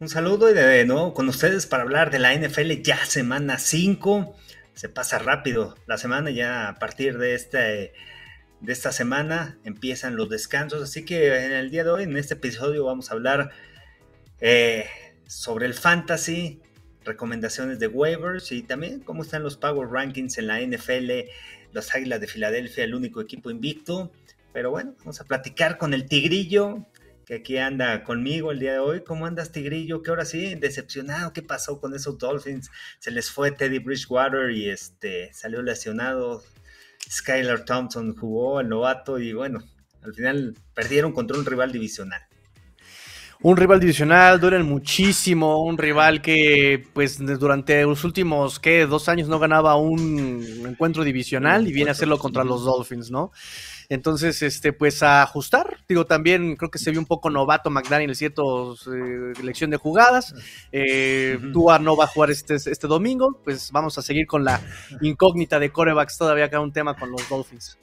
Un saludo y de con ustedes para hablar de la NFL ya semana 5. Se pasa rápido la semana ya a partir de este de esta semana empiezan los descansos, así que en el día de hoy en este episodio vamos a hablar eh, sobre el fantasy, recomendaciones de waivers y también cómo están los power rankings en la NFL, los Águilas de Filadelfia, el único equipo invicto. Pero bueno, vamos a platicar con el Tigrillo, que aquí anda conmigo el día de hoy. ¿Cómo andas, Tigrillo? ¿Qué ahora sí? Decepcionado. ¿Qué pasó con esos Dolphins? Se les fue Teddy Bridgewater y este salió lesionado. Skylar Thompson jugó el novato y bueno, al final perdieron contra un rival divisional. Un rival divisional, duran muchísimo, un rival que pues durante los últimos, ¿qué? Dos años no ganaba un encuentro divisional y viene a hacerlo contra los Dolphins, ¿no? Entonces, este, pues a ajustar. Digo, también creo que se vio un poco novato McDaniel en ciertas eh, elección de jugadas. Eh, Tua no va a jugar este, este domingo. Pues vamos a seguir con la incógnita de corebacks. Todavía queda un tema con los Dolphins.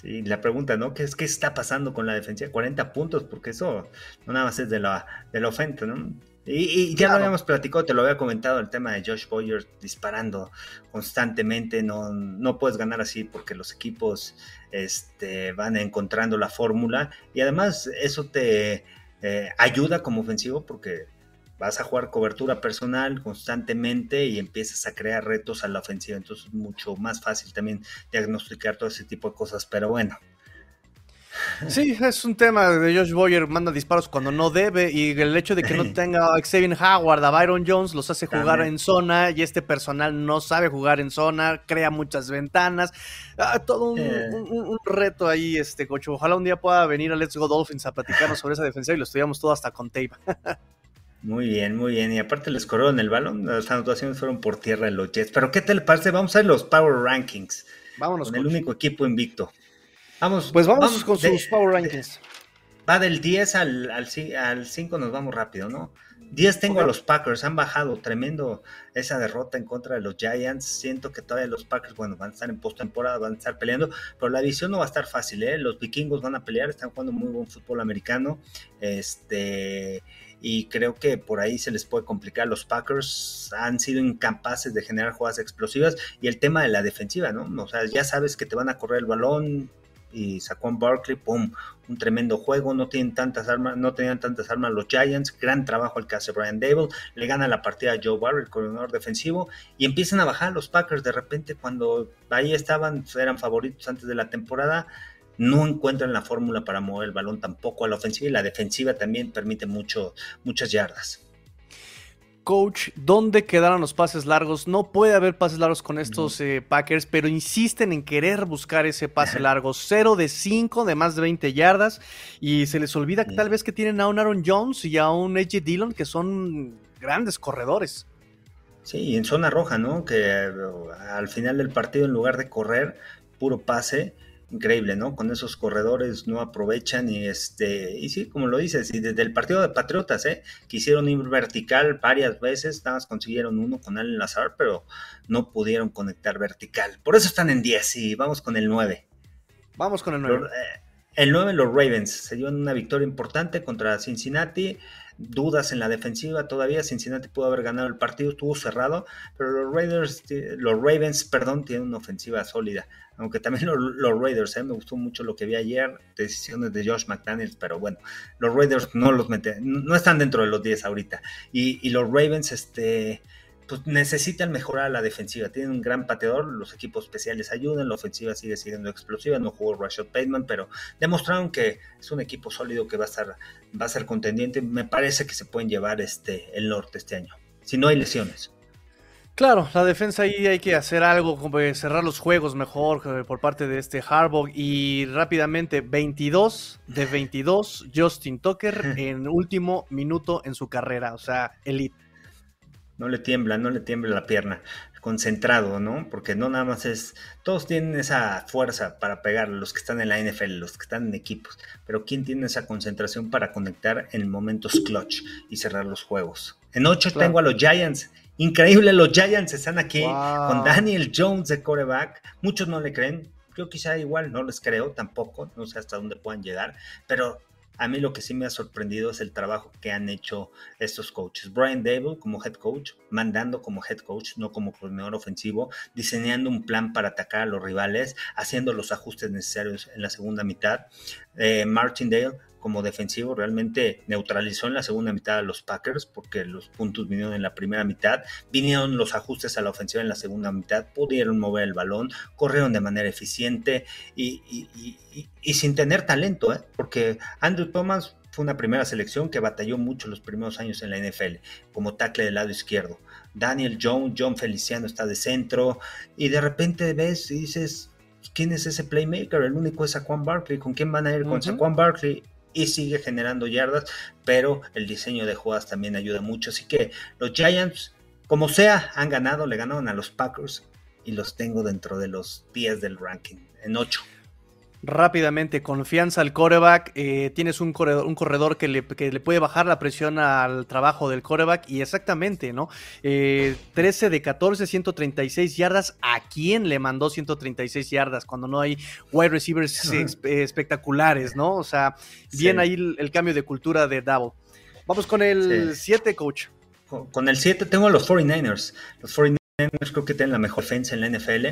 Sí, la pregunta, ¿no? ¿Qué, es, ¿Qué está pasando con la defensa? 40 puntos, porque eso no nada más es de la, de la ofensa, ¿no? Y, ya lo habíamos platicado, te lo había comentado, el tema de Josh Boyer disparando constantemente, no, no puedes ganar así porque los equipos este, van encontrando la fórmula y además eso te eh, ayuda como ofensivo porque vas a jugar cobertura personal constantemente y empiezas a crear retos a la ofensiva, entonces es mucho más fácil también diagnosticar todo ese tipo de cosas, pero bueno, Sí, es un tema de Josh Boyer, manda disparos cuando no debe y el hecho de que no tenga a Xavier Howard, a Byron Jones, los hace jugar en zona y este personal no sabe jugar en zona, crea muchas ventanas, ah, todo eh. un, reto ahí, este cocho. Ojalá un día pueda venir a Let's Go Dolphins a platicarnos sobre esa defensa y lo estudiamos todo hasta con tape. Muy bien, muy bien. Y aparte les corrieron el balón, las anotaciones fueron por tierra en los Jets. Pero ¿qué te parece? Vamos a ver los Power Rankings. Vámonos. Con el único equipo invicto. Vamos. Pues vamos, con sus Power Rankings. Va del 10 al, al, 5, nos vamos rápido, ¿no? 10 tengo a los Packers, han bajado tremendo esa derrota en contra de los Giants. Siento que todavía los Packers, bueno, van a estar en postemporada, van a estar peleando, pero la división no va a estar fácil, ¿eh? Los vikingos van a pelear, están jugando muy buen fútbol americano. Este, y creo que por ahí se les puede complicar. Los Packers han sido incapaces de generar jugadas explosivas y el tema de la defensiva, ¿no? O sea, ya sabes que te van a correr el balón, y sacó en Barkley, ¡pum! Un tremendo juego, no tienen tantas armas, no tenían tantas armas los Giants, gran trabajo el que hace Brian Dable, le gana la partida a Joe Barry, el coordinador defensivo, y empiezan a bajar los Packers de repente cuando ahí estaban, eran favoritos antes de la temporada, no encuentran la fórmula para mover el balón tampoco a la ofensiva y la defensiva también permite mucho, muchas yardas coach, ¿dónde quedaron los pases largos? No puede haber pases largos con estos eh, Packers, pero insisten en querer buscar ese pase largo. 0 de 5 de más de 20 yardas. Y se les olvida que tal vez que tienen a un Aaron Jones y a un AJ Dillon, que son grandes corredores. Sí, en zona roja, ¿no? Que eh, al final del partido, en lugar de correr, puro pase, increíble, ¿no? Con esos corredores no aprovechan y este, y sí, como lo dices, y desde el partido de Patriotas, ¿eh? Quisieron ir vertical varias veces, nada más consiguieron uno con Allen Lazar, pero no pudieron conectar vertical. Por eso están en 10 y vamos con el 9. Vamos con el 9. Eh, el 9, los Ravens, se dio una victoria importante contra Cincinnati dudas en la defensiva todavía. Cincinnati pudo haber ganado el partido, estuvo cerrado, pero los Raiders, los Ravens, perdón, tienen una ofensiva sólida. Aunque también los, Raiders, ¿eh? me gustó mucho lo que vi ayer, decisiones de Josh McDaniels, pero bueno, los Raiders no los meten, no están dentro de los 10 ahorita. Y, y los Ravens, este, pues necesitan mejorar la defensiva. Tienen un gran pateador, los equipos especiales ayudan, la ofensiva sigue siendo explosiva, no jugó Rashad Bateman, pero demostraron que es un equipo sólido que va a estar, va a ser contendiente. Me parece que se pueden llevar este, el norte este año, si no hay lesiones. Claro, la defensa ahí hay que hacer algo, como cerrar los juegos mejor por parte de este Harbaugh y rápidamente 22 de 22 Justin Tucker en último minuto en su carrera, o sea, elite no le tiembla, no le tiembla la pierna, concentrado, ¿no? Porque no nada más es, todos tienen esa fuerza para pegar, los que están en la NFL, los que están en equipos, pero ¿quién tiene esa concentración para conectar en momentos clutch y cerrar los juegos? En 8 tengo a los Giants. Increíble, los Giants están aquí con Daniel Jones de coreback. Muchos no le creen. Yo quizá igual no les creo tampoco, no sé hasta dónde puedan llegar, pero a mí lo que sí me ha sorprendido es el trabajo que han hecho estos coaches. Brian Dable como head coach, mandando como head coach, no como coordinador ofensivo, diseñando un plan para atacar a los rivales, haciendo los ajustes necesarios en la segunda mitad. Eh, Martindale como defensivo realmente neutralizó en la segunda mitad a los Packers porque los puntos vinieron en la primera mitad, vinieron los ajustes a la ofensiva en la segunda mitad, pudieron mover el balón, corrieron de manera eficiente y, sin tener talento, ¿eh? porque Andrew Thomas fue una primera selección que batalló mucho los primeros años en la NFL como tackle del lado izquierdo. Daniel Jones, John Feliciano está de centro y de repente ves y dices, ¿quién es ese playmaker? El único es Saquon Barkley. ¿Con quién van a ir? Con Saquon Barkley y sigue generando yardas, pero el diseño de jugadas también ayuda mucho. Así que los Giants, como sea, han ganado, le ganaron a los Packers y los tengo dentro de los 10 del ranking, en 8 rápidamente, confianza al coreback, eh, tienes un corredor, un corredor que, le, puede bajar la presión al trabajo del coreback y exactamente, ¿no? 13 eh, de 14, 136 yardas, ¿a quién le mandó 136 yardas cuando no hay wide receivers espectaculares, ¿no? O sea, bien ahí el, cambio de cultura de Davo. Vamos con el 7, coach. Con, el 7 tengo a los 49ers. Los 49ers creo que tienen la mejor defensa en la NFL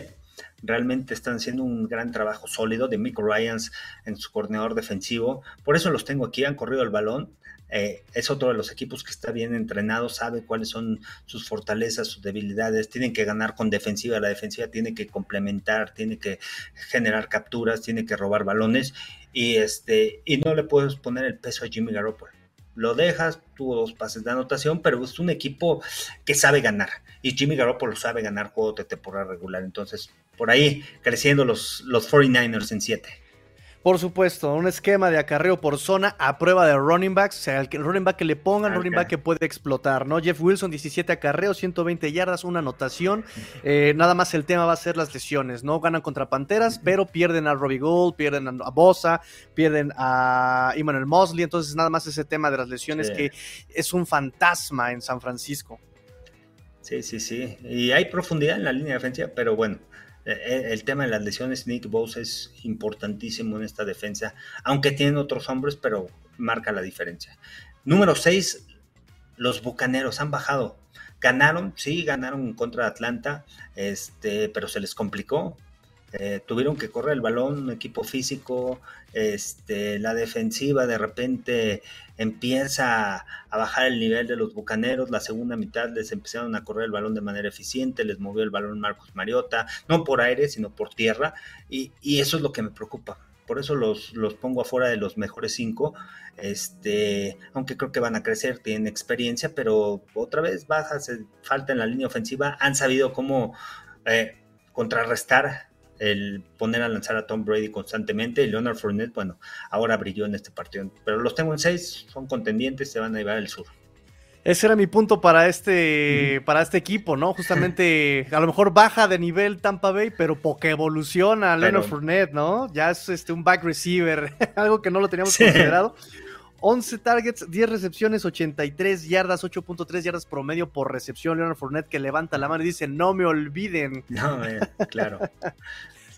realmente están haciendo un gran trabajo sólido de Mick Ryans en su coordinador defensivo. Por eso los tengo aquí, han corrido el balón. Eh, es otro de los equipos que está bien entrenado, sabe cuáles son sus fortalezas, sus debilidades, tienen que ganar con defensiva, la defensiva tiene que complementar, tiene que generar capturas, tiene que robar balones y este y no le puedes poner el peso a Jimmy Garoppolo. Lo dejas, tuvo dos pases de anotación, pero es un equipo que sabe ganar y Jimmy Garoppolo sabe ganar juegos de temporada regular, entonces por ahí creciendo los, los 49ers en 7. Por supuesto, un esquema de acarreo por zona a prueba de running backs. O sea, el running back que le pongan, running back que puede explotar, ¿no? Jeff Wilson, 17 acarreos, 120 yardas, una anotación. Eh, nada más el tema va a ser las lesiones, ¿no? Ganan contra Panteras, pero pierden a Robbie Gould, pierden a Bosa, pierden a Emmanuel Mosley. Entonces, nada más ese tema de las lesiones que es un fantasma en San Francisco. Sí, sí, sí. Y hay profundidad en la línea defensiva, pero bueno el tema de las lesiones, Nick Bosa es importantísimo en esta defensa, aunque tienen otros hombres, pero marca la diferencia. Número 6, los Bucaneros han bajado. Ganaron, sí, ganaron contra Atlanta, este, pero se les complicó. Eh, tuvieron que correr el balón, equipo físico, este, la defensiva de repente empieza a bajar el nivel de los bucaneros, la segunda mitad les empezaron a correr el balón de manera eficiente, les movió el balón Marcos Mariota, no por aire, sino por tierra, y, eso es lo que me preocupa. Por eso los, los pongo afuera de los mejores cinco, este, aunque creo que van a crecer, tienen experiencia, pero otra vez bajas, falta en la línea ofensiva, han sabido cómo eh, contrarrestar el poner a lanzar a Tom Brady constantemente y Leonard Fournette, bueno, ahora brilló en este partido. Pero los tengo en seis, son contendientes, se van a llevar el sur. Ese era mi punto para este, para este equipo, ¿no? Justamente, a lo mejor baja de nivel Tampa Bay, pero porque evoluciona Leonard Fournette, ¿no? Ya es este, un back receiver, algo que no lo teníamos considerado. 11 targets, 10 recepciones, 83 yardas, 8.3 yardas promedio por recepción. Leonard Fournette que levanta la mano y dice, no me olviden. No, claro.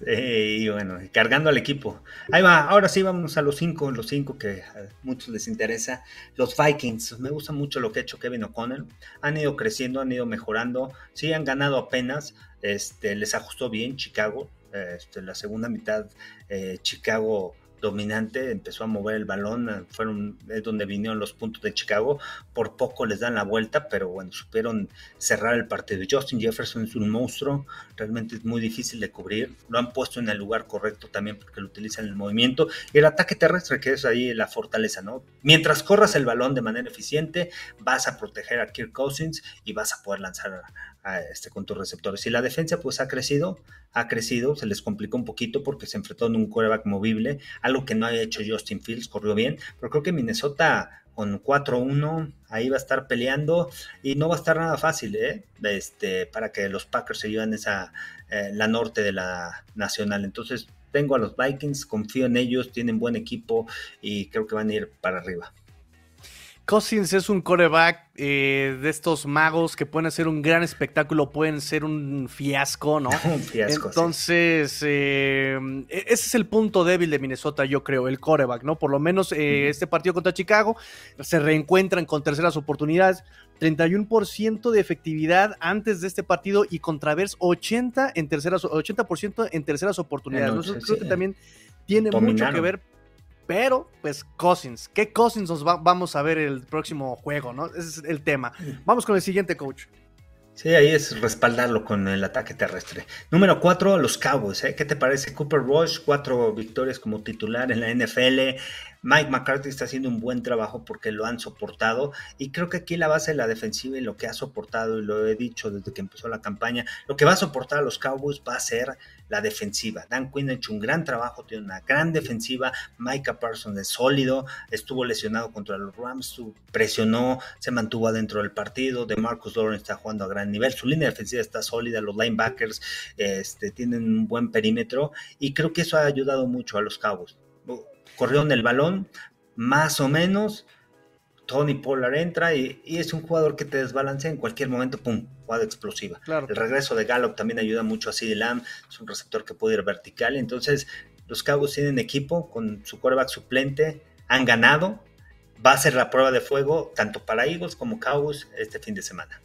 y bueno, cargando al equipo. Ahí va, ahora sí vamos a los cinco, los cinco que a muchos les interesa. Los Vikings, me gusta mucho lo que ha hecho Kevin O'Connell. Han ido creciendo, han ido mejorando. Sí, han ganado apenas. Este, les ajustó bien Chicago. Este, la segunda mitad, eh, Chicago dominante, empezó a mover el balón, fueron es donde vinieron los puntos de Chicago, por poco les dan la vuelta, pero bueno, supieron cerrar el partido. Justin Jefferson es un monstruo, realmente es muy difícil de cubrir, lo han puesto en el lugar correcto también porque lo utilizan en el movimiento, y el ataque terrestre que es ahí la fortaleza, ¿no? Mientras corras el balón de manera eficiente, vas a proteger a Kirk Cousins y vas a poder lanzar este, con tus receptores. Y la defensa pues ha crecido, ha crecido, se les complicó un poquito porque se enfrentó en un quarterback movible, algo que no había hecho Justin Fields, corrió bien, pero creo que Minnesota con 4-1 ahí va a estar peleando y no va a estar nada fácil, ¿eh? Este, para que los Packers se lleven esa, eh, la norte de la nacional. Entonces tengo a los Vikings, confío en ellos, tienen buen equipo y creo que van a ir para arriba. Cousins es un coreback eh, de estos magos que pueden hacer un gran espectáculo, pueden ser un fiasco, ¿no? un fiasco. Entonces, eh, e-, ese es el punto débil de Minnesota, yo creo, el coreback, ¿no? Por lo menos eh, este partido contra Chicago se reencuentran con terceras oportunidades. 31% de efectividad antes de este partido y contra Bears 80 en terceras 80% en terceras oportunidades. creo que también tiene mucho que ver pero, pues, Cousins. ¿Qué Cousins nos vamos a ver el próximo juego, no? Ese es el tema. Vamos con el siguiente, coach. Sí, ahí es respaldarlo con el ataque terrestre. Número cuatro, los Cowboys. ¿eh? ¿Qué te parece? Cooper Rush, cuatro victorias como titular en la NFL. Mike McCarthy está haciendo un buen trabajo porque lo han soportado y creo que aquí la base de la defensiva y lo que ha soportado, y lo he dicho desde que empezó la campaña, lo que va a soportar a los Cowboys va a ser la defensiva. Dan Quinn ha hecho un gran trabajo, tiene una gran defensiva, Micah Parsons es sólido, estuvo lesionado contra los Rams, presionó, se mantuvo adentro del partido, de Marcus Lawrence está jugando a gran nivel, su línea defensiva está sólida, los linebackers este, tienen un buen perímetro y creo que eso ha ayudado mucho a los Cowboys en el balón, más o menos. Tony Pollard entra y, es un jugador que te desbalancea en cualquier momento, pum, jugada explosiva. El regreso de Gallup también ayuda mucho a CD Lamb, es un receptor que puede ir vertical. Entonces, los Cowboys tienen equipo con su quarterback suplente, han ganado. Va a ser la prueba de fuego tanto para Eagles como Cowboys este fin de semana.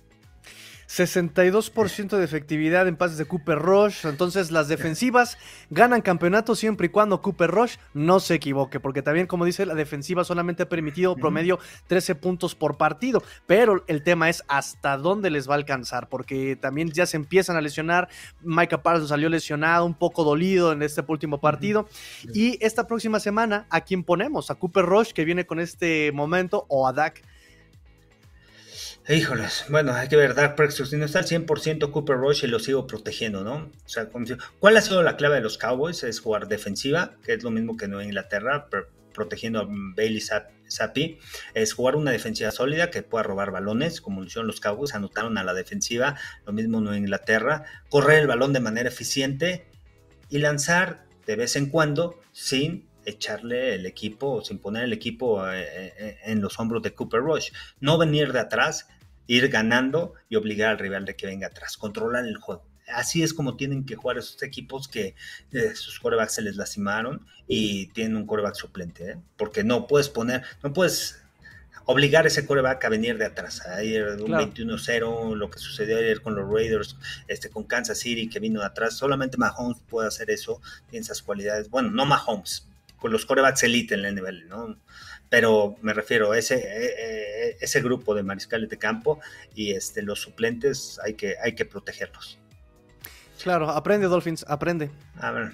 62% de efectividad en pases de Cooper Rush. Entonces las defensivas ganan campeonato siempre y cuando Cooper Rush no se equivoque. Porque también, como dice, la defensiva solamente ha permitido promedio 13 puntos por partido. Pero el tema es hasta dónde les va a alcanzar. Porque también ya se empiezan a lesionar. Micah Parsons salió lesionado, un poco dolido en este último partido. Y esta próxima semana, ¿a quién ponemos? ¿A Cooper Rush que viene con este momento o a Dak? Híjoles, bueno, hay que ver, Dark Prescott, si no está al 100% Cooper Rush y lo sigo protegiendo, ¿no? O sea, ¿cuál ha sido la clave de los Cowboys? Es jugar defensiva, que es lo mismo que en Inglaterra, protegiendo a Bailey Zappi, es jugar una defensiva sólida que pueda robar balones, como lo hicieron los Cowboys, anotaron a la defensiva, lo mismo en Inglaterra, correr el balón de manera eficiente y lanzar de vez en cuando sin echarle el equipo, sin poner el equipo eh, eh, en los hombros de Cooper Rush. No venir de atrás, ir ganando y obligar al rival de que venga atrás, controlar el juego. Así es como tienen que jugar esos equipos que eh, sus corebacks se les lastimaron y tienen un coreback suplente, porque no puedes poner, no puedes obligar a ese coreback a venir de atrás, a ir de un 21-0, lo que sucedió ayer con los Raiders, este, con Kansas City que vino de atrás, solamente Mahomes puede hacer eso, tiene esas cualidades, bueno, no Mahomes, con los corebacks elite en el nivel, ¿no? Pero me refiero a ese, e, e, ese grupo de mariscales de campo y este, los suplentes hay que, hay que protegerlos. Claro, aprende Dolphins, aprende. A ver,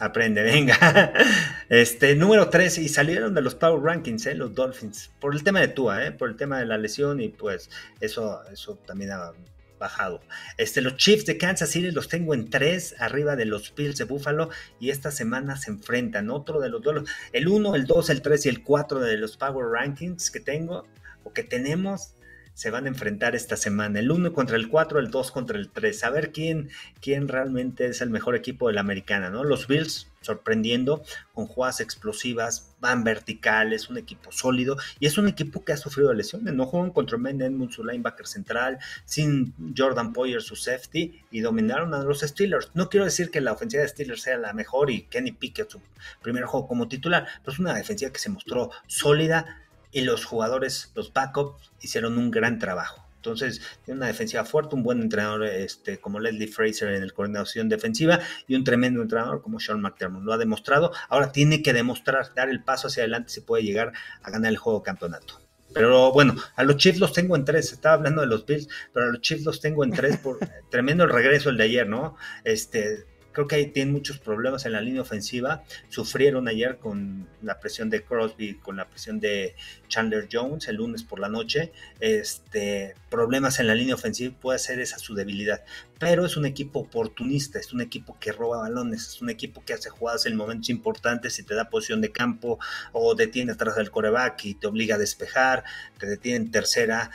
aprende, venga. Este, número 3, y salieron de los Power Rankings, ¿eh? los Dolphins, por el tema de Tua, ¿eh? por el tema de la lesión y pues eso, eso también ha bajado. Este, los Chiefs de Kansas City los tengo en tres, arriba de los Bills de Buffalo, y esta semana se enfrentan. Otro de los duelos, el 1, el 2, el 3 y el 4 de los Power Rankings que tengo o que tenemos, se van a enfrentar esta semana. El 1 contra el 4, el 2 contra el 3. A ver quién, quién realmente es el mejor equipo de la americana, ¿no? Los Bills sorprendiendo con jugadas explosivas, van verticales, un equipo sólido y es un equipo que ha sufrido lesiones. No juegan contra Ben Edmunds, su linebacker central, sin Jordan Poyer, su safety, y dominaron a los Steelers. No quiero decir que la ofensiva de Steelers sea la mejor y Kenny Pickett su primer juego como titular, pero es una defensiva que se mostró sólida y los jugadores, los backups, hicieron un gran trabajo. Entonces, tiene una defensiva fuerte, un buen entrenador este, como Leslie Fraser en el coordinación defensiva y un tremendo entrenador como Sean McDermott. Lo ha demostrado. Ahora tiene que demostrar, dar el paso hacia adelante si puede llegar a ganar el juego campeonato. Pero bueno, a los Chiefs los tengo en tres. Estaba hablando de los Bills, pero a los Chiefs los tengo en tres por tremendo el regreso el de ayer, ¿no? Este, Creo que tienen muchos problemas en la línea ofensiva. Sufrieron ayer con la presión de Crosby, con la presión de Chandler Jones el lunes por la noche. Este, problemas en la línea ofensiva puede ser esa su debilidad. Pero es un equipo oportunista, es un equipo que roba balones, es un equipo que hace jugadas en momentos importantes y te da posición de campo o detiene atrás del coreback y te obliga a despejar, te detiene en tercera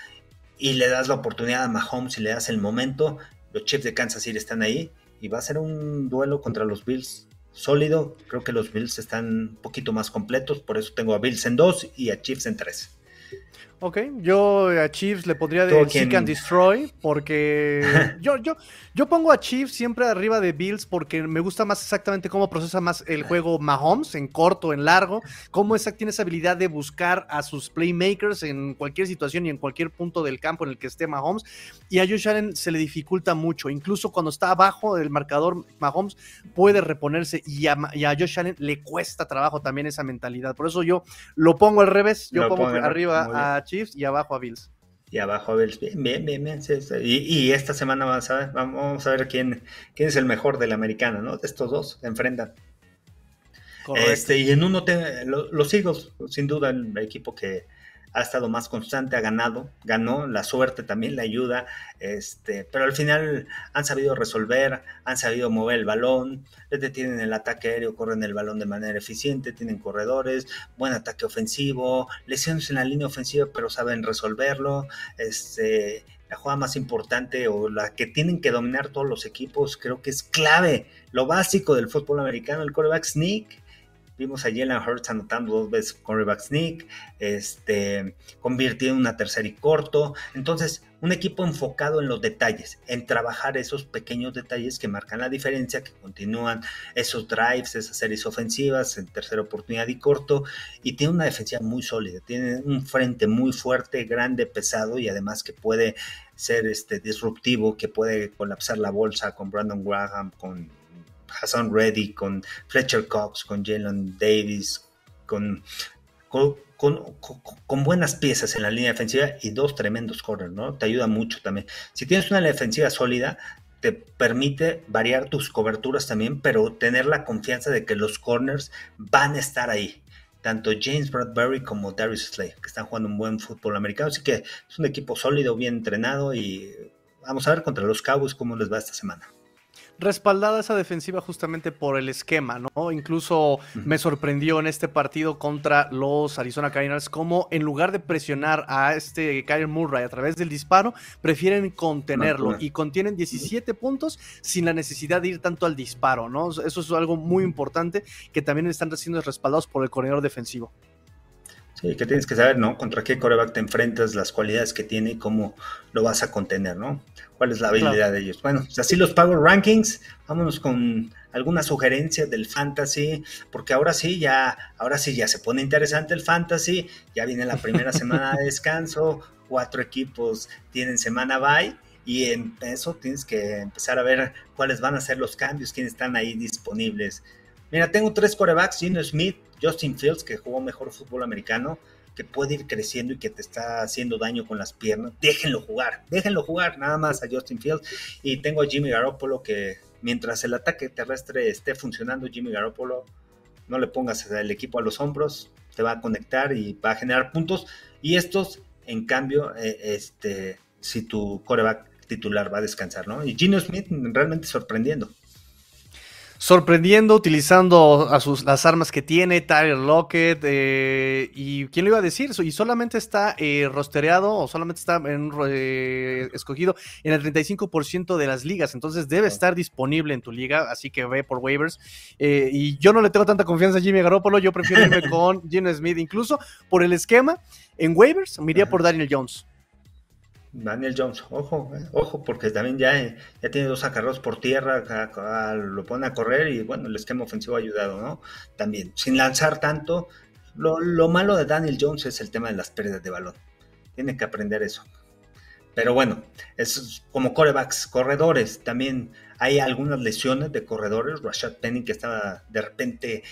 y le das la oportunidad a Mahomes y le das el momento. Los Chiefs de Kansas City están ahí y va a ser un duelo contra los Bills sólido. Creo que los Bills están un poquito más completos, por eso tengo a Bills en dos y a Chiefs en tres. Ok, yo a Chiefs le pondría de Seek and Destroy porque yo, yo, yo pongo a Chiefs siempre arriba de Bills porque me gusta más exactamente cómo procesa más el juego Mahomes, en corto, en largo, cómo esa, tiene esa habilidad de buscar a sus playmakers en cualquier situación y en cualquier punto del campo en el que esté Mahomes. Y a Josh Allen se le dificulta mucho, incluso cuando está abajo del marcador Mahomes puede reponerse y a, Josh Allen le cuesta trabajo también esa mentalidad. Por eso yo lo pongo al revés, yo pongo arriba a Chiefs Chiefs y abajo a Bills. Y abajo a Bills. Bien, bien, bien. bien. Y, esta semana vamos a ver, vamos a ver quién, quién es el mejor de la americana, ¿no? De estos dos se enfrentan. Este, y en uno, te, los Eagles, sin duda, el equipo que, ha estado más constante, ha ganado, ganó, la suerte también le ayuda, este, pero al final han sabido resolver, han sabido mover el balón, detienen el ataque aéreo, corren el balón de manera eficiente, tienen corredores, buen ataque ofensivo, lesiones en la línea ofensiva, pero saben resolverlo, este, la jugada más importante o la que tienen que dominar todos los equipos, creo que es clave, lo básico del fútbol americano, el quarterback sneak, Vimos a Jalen Hurts anotando dos veces quarterback sneak, este, convirtió en una tercera y corto. Entonces, un equipo enfocado en los detalles, en trabajar esos pequeños detalles que marcan la diferencia, que continúan esos drives, esas series ofensivas en tercera oportunidad y corto. Y tiene una defensiva muy sólida, tiene un frente muy fuerte, grande, pesado y además que puede ser este, disruptivo, que puede colapsar la bolsa con Brandon Graham, con Hassan Reddy, con Fletcher Cox, con Jalen Davis, con, con, buenas piezas en la línea defensiva y dos tremendos corners, ¿no? Te ayuda mucho también. Si tienes una defensiva sólida, te permite variar tus coberturas también, pero tener la confianza de que los corners van a estar ahí. Tanto James Bradbury como Darius Slay, que están jugando un buen fútbol americano. Así que es un equipo sólido, bien entrenado y vamos a ver contra los Cowboys cómo les va esta semana respaldada esa defensiva justamente por el esquema, ¿no? Incluso me sorprendió en este partido contra los Arizona Cardinals como en lugar de presionar a este Kyle Murray a través del disparo, prefieren contenerlo y contienen 17 puntos sin la necesidad de ir tanto al disparo, ¿no? Eso es algo muy importante que también están siendo respaldados por el corredor defensivo. Sí, que tienes que saber, ¿no? Contra qué coreback te enfrentas, las cualidades que tiene y cómo lo vas a contener, ¿no? ¿Cuál es la habilidad de ellos? Bueno, pues así los Power Rankings. Vámonos con alguna sugerencia del fantasy, porque ahora sí, ya, ahora sí ya se pone interesante el fantasy. Ya viene la primera semana de descanso, cuatro equipos tienen semana bye. Y en eso tienes que empezar a ver cuáles van a ser los cambios, quiénes están ahí disponibles. Mira, tengo tres corebacks, Gino Smith, Justin Fields, que jugó mejor fútbol americano, que puede ir creciendo y que te está haciendo daño con las piernas. Déjenlo jugar, déjenlo jugar nada más a Justin Fields. Y tengo a Jimmy Garoppolo que mientras el ataque terrestre esté funcionando, Jimmy Garoppolo, no le pongas el equipo a los hombros, te va a conectar y va a generar puntos. Y estos, en cambio, eh, este, si tu coreback titular va a descansar, ¿no? Y Gino Smith realmente sorprendiendo sorprendiendo, utilizando a sus, las armas que tiene, Tyler Lockett, eh, y quién lo iba a decir, y solamente está eh, rostereado o solamente está eh, escogido en el 35% de las ligas, entonces debe estar disponible en tu liga, así que ve por waivers, y yo no le tengo tanta confianza a Jimmy Garoppolo, yo prefiero irme con Gino Smith, incluso por el esquema, en waivers me iría por Daniel Jones. Daniel Jones, ojo, eh, ojo, porque también ya, ya tiene dos acarreos por tierra, lo pone a correr y bueno, el esquema ofensivo ha ayudado, ¿no? También, sin lanzar tanto, lo, lo, malo de Daniel Jones es el tema de las pérdidas de balón. Tiene que aprender eso. Pero bueno, es como corebacks, corredores, también hay algunas lesiones de corredores. Rashad Penny que estaba de repente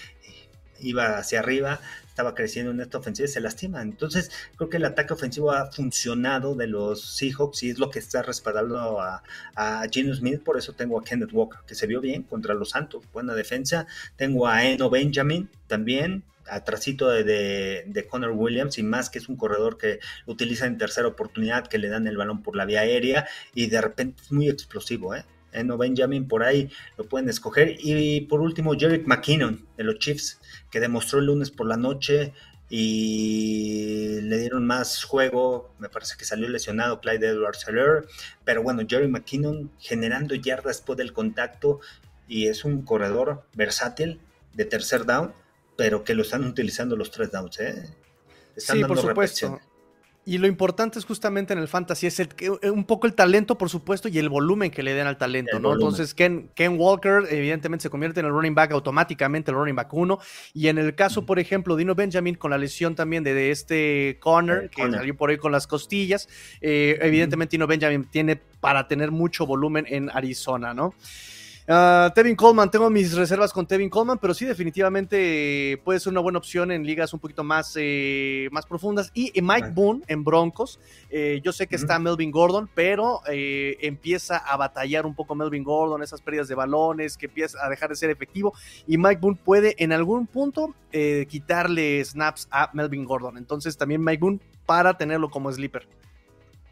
iba hacia arriba, estaba creciendo en esta ofensiva y se lastima. Entonces, creo que el ataque ofensivo ha funcionado de los Seahawks y es lo que está respaldando a, a Geno Smith. Por eso tengo a Kenneth Walker, que se vio bien contra los Santos, buena defensa. Tengo a Eno Benjamin también, atrasito de, de, de, Connor Williams y más que es un corredor que utiliza en tercera oportunidad, que le dan el balón por la vía aérea y de repente es muy explosivo, ¿eh? Eno Benjamin por ahí lo pueden escoger. Y por último, Jerick McKinnon de los Chiefs, que demostró el lunes por la noche y le dieron más juego. Me parece que salió lesionado Clyde Edwards Heller, pero bueno, Jerry McKinnon generando yardas después del contacto y es un corredor versátil de tercer down, pero que lo están utilizando los tres downs. ¿eh? sí, por supuesto. Y lo importante es justamente en el fantasy, es un poco el talento, por supuesto, y el volumen que le den al talento, ¿no? Entonces, Ken, Ken, Walker, evidentemente, se convierte en el running back automáticamente, el running back 1. Y en el caso, por ejemplo, Dino Benjamin, con la lesión también de, este Connor, que salió por ahí con las costillas, eh, evidentemente, Dino Benjamin tiene para tener mucho volumen en Arizona, ¿no? Uh, Tevin Coleman, tengo mis reservas con Tevin Coleman, pero sí, definitivamente puede ser una buena opción en ligas un poquito más, eh, más profundas. Y Mike Boone en Broncos, eh, yo sé que está Melvin Gordon, pero eh, empieza a batallar un poco Melvin Gordon, esas pérdidas de balones, que empieza a dejar de ser efectivo. Y Mike Boone puede en algún punto quitarle snaps a Melvin Gordon. Entonces también Mike Boone para tenerlo como sleeper.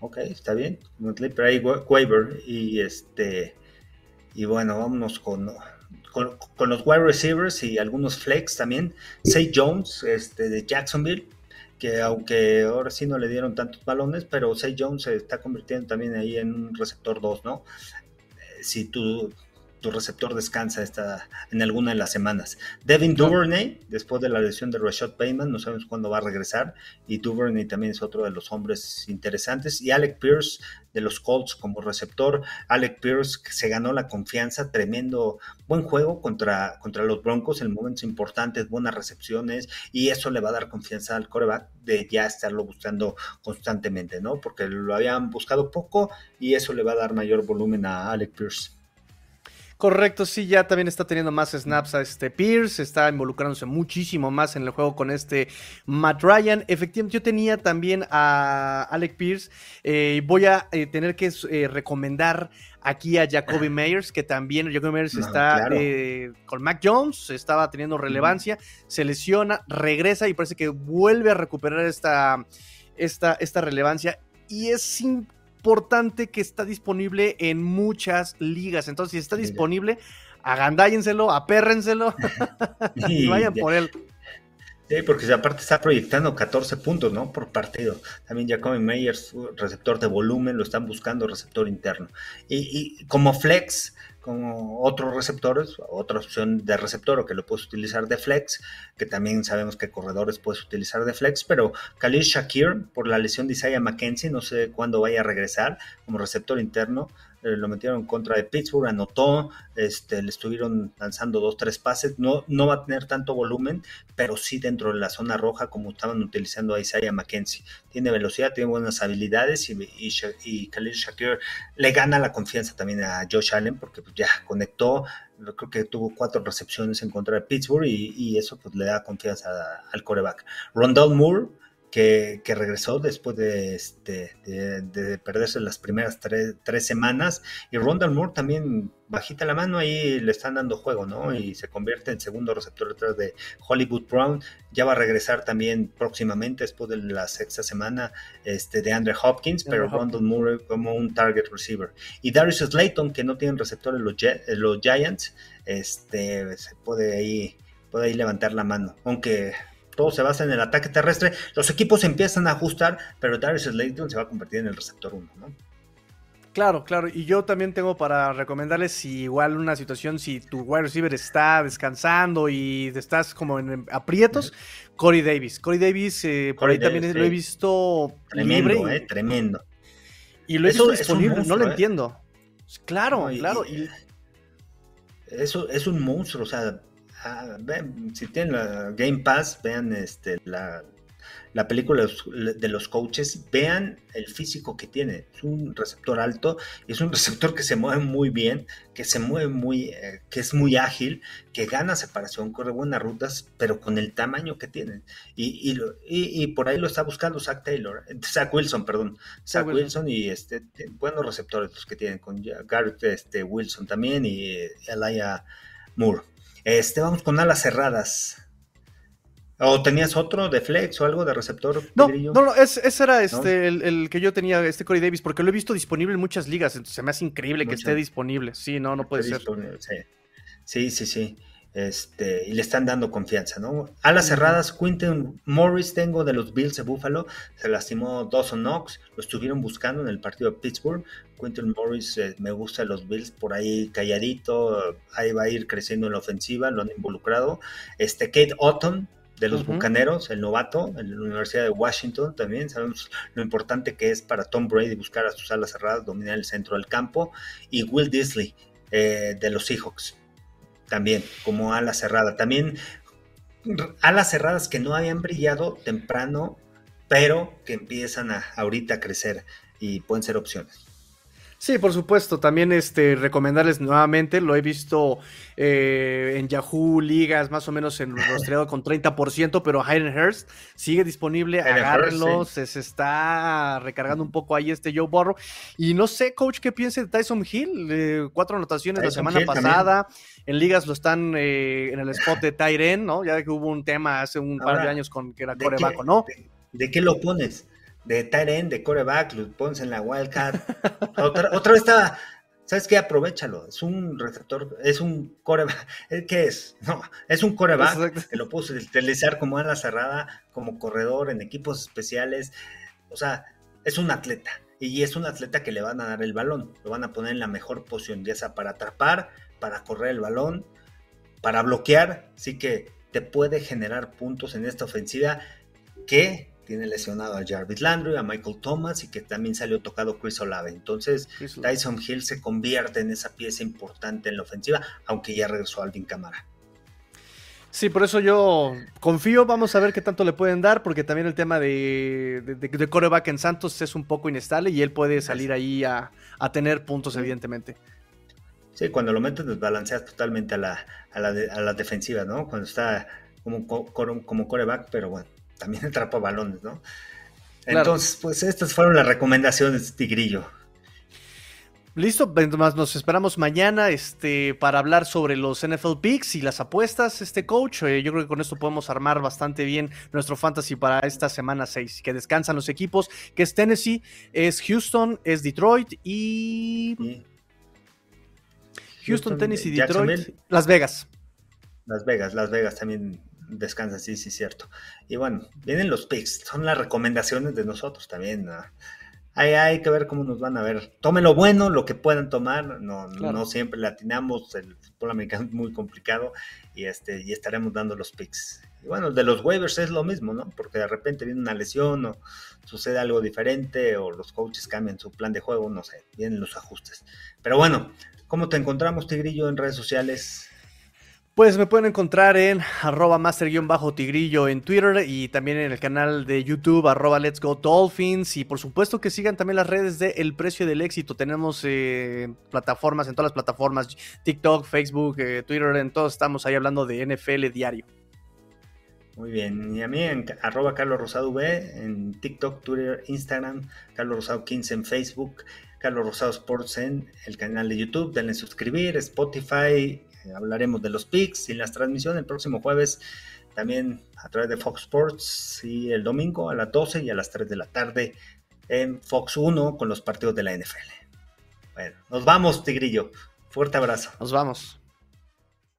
Ok, está bien. Como sleeper ahí, waiver y este y bueno, vámonos con, con, los wide receivers y algunos flex también. Say Jones este, de Jacksonville, que aunque ahora sí no le dieron tantos balones, pero Say Jones se está convirtiendo también ahí en un receptor 2, ¿no? Eh, si tú tu receptor descansa esta, en alguna de las semanas. Devin Duvernay, después de la lesión de Rashad Bateman, no sabemos cuándo va a regresar, y Duvernay también es otro de los hombres interesantes, y Alec Pierce de los Colts como receptor, Alec Pierce que se ganó la confianza, tremendo, buen juego contra, contra los Broncos. En momentos importantes, buenas recepciones, y eso le va a dar confianza al coreback de ya estarlo buscando constantemente, ¿no? Porque lo habían buscado poco y eso le va a dar mayor volumen a Alec Pierce. Correcto, sí, ya también está teniendo más snaps a este Pierce, está involucrándose muchísimo más en el juego con este Matt Ryan. Efectivamente, yo tenía también a Alec Pierce. Eh, voy a eh, tener que eh, recomendar aquí a Jacoby Meyers, que también Jacoby Meyers está con Mac Jones, estaba teniendo relevancia, se lesiona, regresa y parece que vuelve a recuperar esta, esta, esta relevancia. Y es importante importante que está disponible en muchas ligas. Entonces, si está disponible, agandállenselo, apérrenselo y vayan por él. Sí, porque aparte está proyectando 14 puntos, ¿no? Por partido. También Jacoby Meyers, receptor de volumen, lo están buscando receptor interno. Y, y como flex, otros receptores, otra opción de receptor o que lo puedes utilizar de flex, que también sabemos que corredores puedes utilizar de flex, pero Khalil Shakir por la lesión de Isaiah McKenzie, no sé cuándo vaya a regresar como receptor interno, eh, lo metieron en contra de Pittsburgh, anotó, este, le estuvieron lanzando dos, tres pases, no, no va a tener tanto volumen, pero sí dentro de la zona roja como estaban utilizando a Isaiah McKenzie. Tiene velocidad, tiene buenas habilidades y, y, Khalil Shakir le gana la confianza también a Josh Allen porque pues, ya conectó, creo que tuvo cuatro recepciones en contra de Pittsburgh y, eso pues le da confianza al coreback. Rondell Moore que, regresó después de, este, de, perderse las primeras tres, semanas. Y Rondal Moore también bajita la mano, ahí le están dando juego, ¿no? Y se convierte en segundo receptor detrás de Hollywood Brown. Ya va a regresar también próximamente, después de la sexta semana, este, de Andre Hopkins, pero Rondal Moore como un target receiver. Y Darius Slayton, que no tiene receptores los, los Giants, este, se puede ahí, puede ahí levantar la mano. Aunque todo se basa en el ataque terrestre. Los equipos empiezan a ajustar, pero Darius Slayton se va a convertir en el receptor 1, ¿no? Claro, claro. Y yo también tengo para recomendarles si igual una situación, si tu wide receiver está descansando y estás como en aprietos, Corey Davis. Corey Davis, eh, por ahí también lo he visto tremendo, libre. Eh, tremendo. Y lo he visto disponible, no lo eh. entiendo. Claro, claro. Y, eso es un monstruo, o sea, Ah, si tienen la Game Pass, vean este, la, película de los coaches, vean el físico que tiene. Es un receptor alto y es un receptor que se mueve muy bien, que se mueve muy, eh, que es muy ágil, que gana separación, corre buenas rutas, pero con el tamaño que tiene. Y, y, por ahí lo está buscando Zach Taylor, Zach Wilson, perdón. Zach, Wilson. y este, buenos receptores los que tienen, con Garrett este, Wilson también y Elijah Moore. Este, vamos con alas cerradas. ¿O tenías otro de flex o algo de receptor? No, no, no, ese era este, El, que yo tenía, este Corey Davis, porque lo he visto disponible en muchas ligas, entonces se me hace increíble que esté disponible. Sí, no, no puede ser. Sí, sí, sí. Este, y le están dando confianza, ¿no? Alas cerradas, Quinton Morris tengo de los Bills de Buffalo, se lastimó Dawson Knox, lo estuvieron buscando en el partido de Pittsburgh. Quinton Morris eh, me gusta los Bills por ahí calladito, ahí va a ir creciendo en la ofensiva, lo han involucrado. Este, Kate Otton de los Bucaneros, el novato, en la Universidad de Washington también. Sabemos lo importante que es para Tom Brady buscar a sus alas cerradas, dominar el centro del campo. Y Will Disley, eh, de los Seahawks, también como ala cerrada. También alas cerradas que no habían brillado temprano, pero que empiezan a ahorita a crecer y pueden ser opciones. Sí, por supuesto. También este, recomendarles nuevamente, lo he visto eh, en Yahoo Ligas, más o menos en rostreado con 30%, pero Hayden Hurst sigue disponible, agárrenlo, se, está recargando un poco ahí este Joe Borro. Y no sé, coach, qué piense de Tyson Hill, eh, cuatro anotaciones la semana pasada, en ligas lo están eh, en el spot de Tyren, ¿no? Ya que hubo un tema hace un par de años con que era corebaco, ¿no? ¿De qué lo pones? De tight de coreback, lo pones en la wildcard. otra, otra vez estaba, ¿sabes qué? Aprovechalo. Es un receptor, es un coreback. ¿Qué es? No, es un coreback que lo puedes utilizar como ala cerrada, como corredor en equipos especiales. O sea, es un atleta. Y es un atleta que le van a dar el balón. Lo van a poner en la mejor posición, ya sea para atrapar, para correr el balón, para bloquear. Así que te puede generar puntos en esta ofensiva que tiene lesionado a Jarvis Landry, a Michael Thomas y que también salió tocado Chris Olave. Entonces, Tyson Hill se convierte en esa pieza importante en la ofensiva, aunque ya regresó Alvin Camara. Sí, por eso yo confío, vamos a ver qué tanto le pueden dar, porque también el tema de, de, coreback en Santos es un poco inestable y él puede salir ahí a, tener puntos, evidentemente. Sí, cuando lo metes desbalanceas totalmente a la, a la, defensiva, ¿no? Cuando está como, como coreback, pero bueno, también atrapa balones, ¿no? Entonces, pues estas fueron las recomendaciones, Tigrillo. Listo, más nos esperamos mañana este, para hablar sobre los NFL Picks y las apuestas, este coach. Eh, yo creo que con esto podemos armar bastante bien nuestro fantasy para esta semana 6. Que descansan los equipos, que es Tennessee, es Houston, es Detroit y... Houston, Tennessee, Detroit, Las Vegas. Las Vegas, Las Vegas también descansa, sí, sí, cierto. Y bueno, vienen los picks, son las recomendaciones de nosotros también. Hay, hay, que ver cómo nos van a ver. Tomen lo bueno, lo que puedan tomar. No, no siempre latinamos, el fútbol americano es muy complicado y, este, y estaremos dando los picks. Y bueno, de los waivers es lo mismo, ¿no? Porque de repente viene una lesión o sucede algo diferente o los coaches cambian su plan de juego, no sé, vienen los ajustes. Pero bueno, ¿cómo te encontramos, Tigrillo, en redes sociales? Pues me pueden encontrar en arroba master-tigrillo en Twitter y también en el canal de YouTube arroba Let's Go Dolphins y por supuesto que sigan también las redes de El Precio del Éxito. Tenemos eh, plataformas, en todas las plataformas, TikTok, Facebook, eh, Twitter, en todos estamos ahí hablando de NFL diario. Muy bien, y a mí en arroba Carlos Rosado V en TikTok, Twitter, Instagram, Carlos Rosado 15 en Facebook, Carlos Rosado Sports en el canal de YouTube, denle suscribir, Spotify, hablaremos de los picks y las transmisiones el próximo jueves también a través de Fox Sports y el domingo a las 12 y a las 3 de la tarde en Fox 1 con los partidos de la NFL. Bueno, nos vamos, Tigrillo. Fuerte abrazo. Nos vamos.